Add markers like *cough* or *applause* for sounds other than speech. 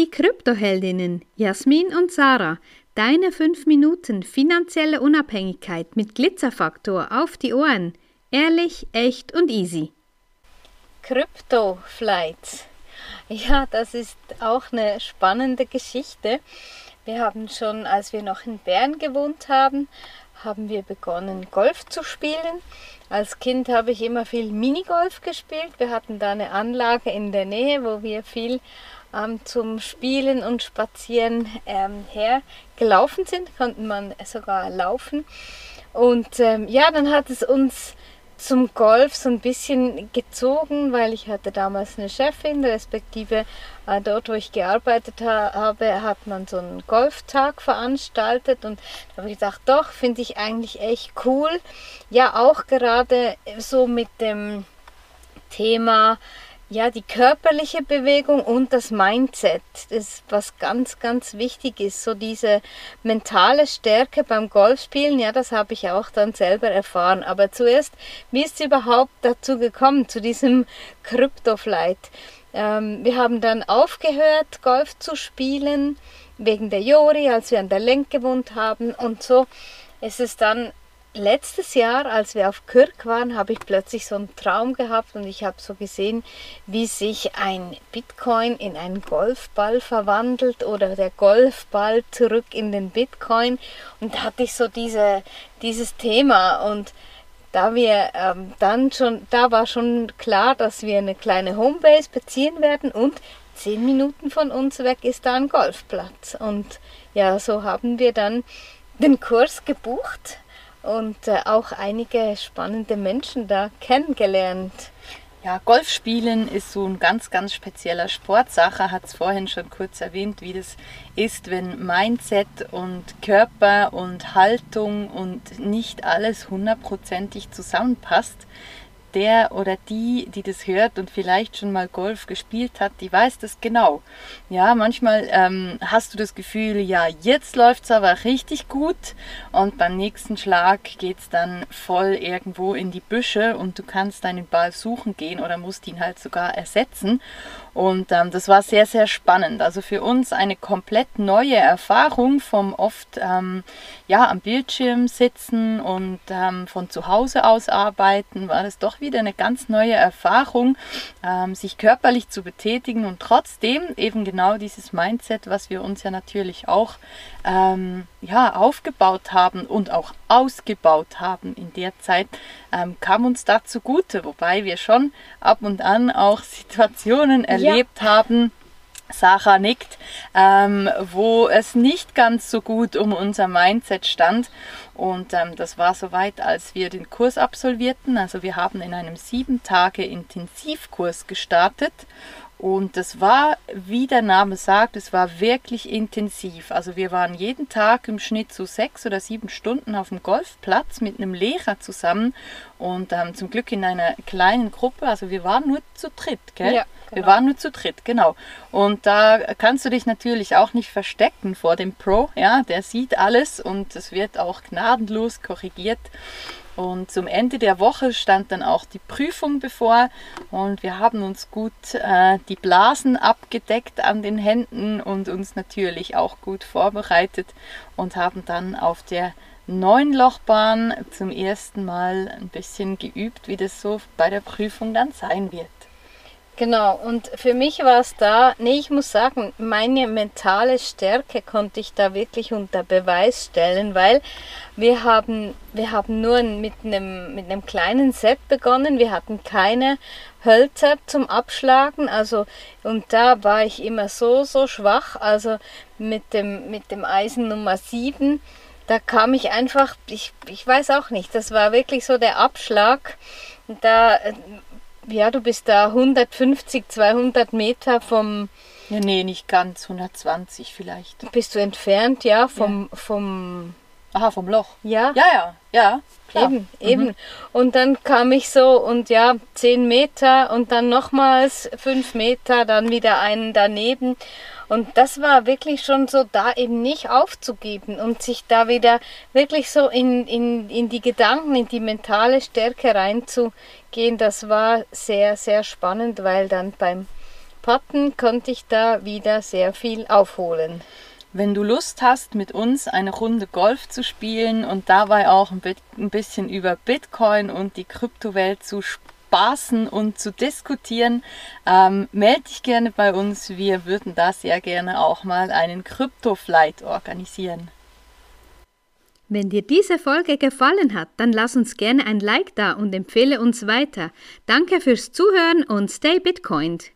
Die Kryptoheldinnen Jasmin und Sarah. Deine 5 Minuten finanzielle Unabhängigkeit mit Glitzerfaktor auf die Ohren. Ehrlich, echt und easy. Kryptoflights. Ja, das ist auch eine spannende Geschichte. Wir haben schon, als wir noch in Bern gewohnt haben, haben wir begonnen, Golf zu spielen. Als Kind habe ich immer viel Minigolf gespielt. Wir hatten da eine Anlage in der Nähe, wo wir viel ähm, zum Spielen und Spazieren ähm, hergelaufen sind. Konnten man sogar laufen. Und ähm, ja, dann hat es uns zum Golf so ein bisschen gezogen, weil ich hatte damals eine Chefin, respektive äh, dort, wo ich gearbeitet ha habe, hat man so einen Golftag veranstaltet und da habe ich gedacht, doch, finde ich eigentlich echt cool. Ja, auch gerade so mit dem Thema ja, die körperliche Bewegung und das Mindset ist was ganz, ganz wichtig ist. So diese mentale Stärke beim Golfspielen, ja, das habe ich auch dann selber erfahren. Aber zuerst, wie ist es überhaupt dazu gekommen, zu diesem Crypto-Flight? Ähm, wir haben dann aufgehört, Golf zu spielen, wegen der Jori, als wir an der Lenk gewohnt haben und so. Es ist dann letztes Jahr, als wir auf Kürk waren, habe ich plötzlich so einen Traum gehabt und ich habe so gesehen, wie sich ein Bitcoin in einen Golfball verwandelt oder der Golfball zurück in den Bitcoin. Und da hatte ich so diese, dieses Thema und da wir ähm, dann schon, da war schon klar, dass wir eine kleine Homebase beziehen werden und zehn Minuten von uns weg ist da ein Golfplatz. Und ja, so haben wir dann den Kurs gebucht und äh, auch einige spannende Menschen da kennengelernt. Ja, Golfspielen ist so ein ganz, ganz spezieller Sport. Sacha hat es vorhin schon kurz erwähnt, wie das ist, wenn Mindset und Körper und Haltung und nicht alles hundertprozentig zusammenpasst der oder die, die das hört und vielleicht schon mal Golf gespielt hat, die weiß das genau. Ja, manchmal ähm, hast du das Gefühl, ja, jetzt läuft es aber richtig gut und beim nächsten Schlag geht es dann voll irgendwo in die Büsche und du kannst deinen Ball suchen gehen oder musst ihn halt sogar ersetzen. Und ähm, das war sehr, sehr spannend. Also für uns eine komplett neue Erfahrung vom oft ähm, ja, am Bildschirm sitzen und ähm, von zu Hause aus arbeiten, war das doch wieder eine ganz neue Erfahrung, ähm, sich körperlich zu betätigen und trotzdem eben genau dieses Mindset, was wir uns ja natürlich auch ähm, ja, aufgebaut haben und auch ausgebaut haben in der Zeit, ähm, kam uns da zugute, wobei wir schon ab und an auch *laughs* Situationen erlebt ja. haben, Sarah nickt, ähm, wo es nicht ganz so gut um unser Mindset stand. Und ähm, das war soweit, als wir den Kurs absolvierten. Also wir haben in einem sieben Tage Intensivkurs gestartet und das war, wie der Name sagt, es war wirklich intensiv. Also wir waren jeden Tag im Schnitt so sechs oder sieben Stunden auf dem Golfplatz mit einem Lehrer zusammen und ähm, zum Glück in einer kleinen Gruppe. Also wir waren nur zu dritt, gell? Ja, genau. Wir waren nur zu dritt, genau. Und da kannst du dich natürlich auch nicht verstecken vor dem Pro, ja, der sieht alles und es wird auch gnadenlos korrigiert. Und zum Ende der Woche stand dann auch die Prüfung bevor und wir haben uns gut äh, die Blasen abgedeckt an den Händen und uns natürlich auch gut vorbereitet und haben dann auf der Neunlochbahn zum ersten Mal ein bisschen geübt, wie das so bei der Prüfung dann sein wird. Genau, und für mich war es da, nee, ich muss sagen, meine mentale Stärke konnte ich da wirklich unter Beweis stellen, weil wir haben, wir haben nur mit einem, mit einem kleinen Set begonnen, wir hatten keine Hölzer zum Abschlagen, also und da war ich immer so, so schwach, also mit dem, mit dem Eisen Nummer 7, da kam ich einfach, ich, ich weiß auch nicht, das war wirklich so der Abschlag, da ja, du bist da 150, 200 Meter vom. Ja, nee, nicht ganz, 120 vielleicht. Bist du entfernt, ja, vom. Ja. vom Aha, vom Loch. Ja. Ja, ja, ja. Klar. Eben, mhm. eben. Und dann kam ich so und ja, 10 Meter und dann nochmals 5 Meter, dann wieder einen daneben. Und das war wirklich schon so, da eben nicht aufzugeben und sich da wieder wirklich so in, in, in die Gedanken, in die mentale Stärke reinzugehen. Das war sehr, sehr spannend, weil dann beim hatten, konnte ich da wieder sehr viel aufholen. Wenn du Lust hast, mit uns eine Runde Golf zu spielen und dabei auch ein bisschen über Bitcoin und die Kryptowelt zu spaßen und zu diskutieren, ähm, melde dich gerne bei uns. Wir würden da sehr gerne auch mal einen Krypto-Flight organisieren. Wenn dir diese Folge gefallen hat, dann lass uns gerne ein Like da und empfehle uns weiter. Danke fürs Zuhören und stay Bitcoined.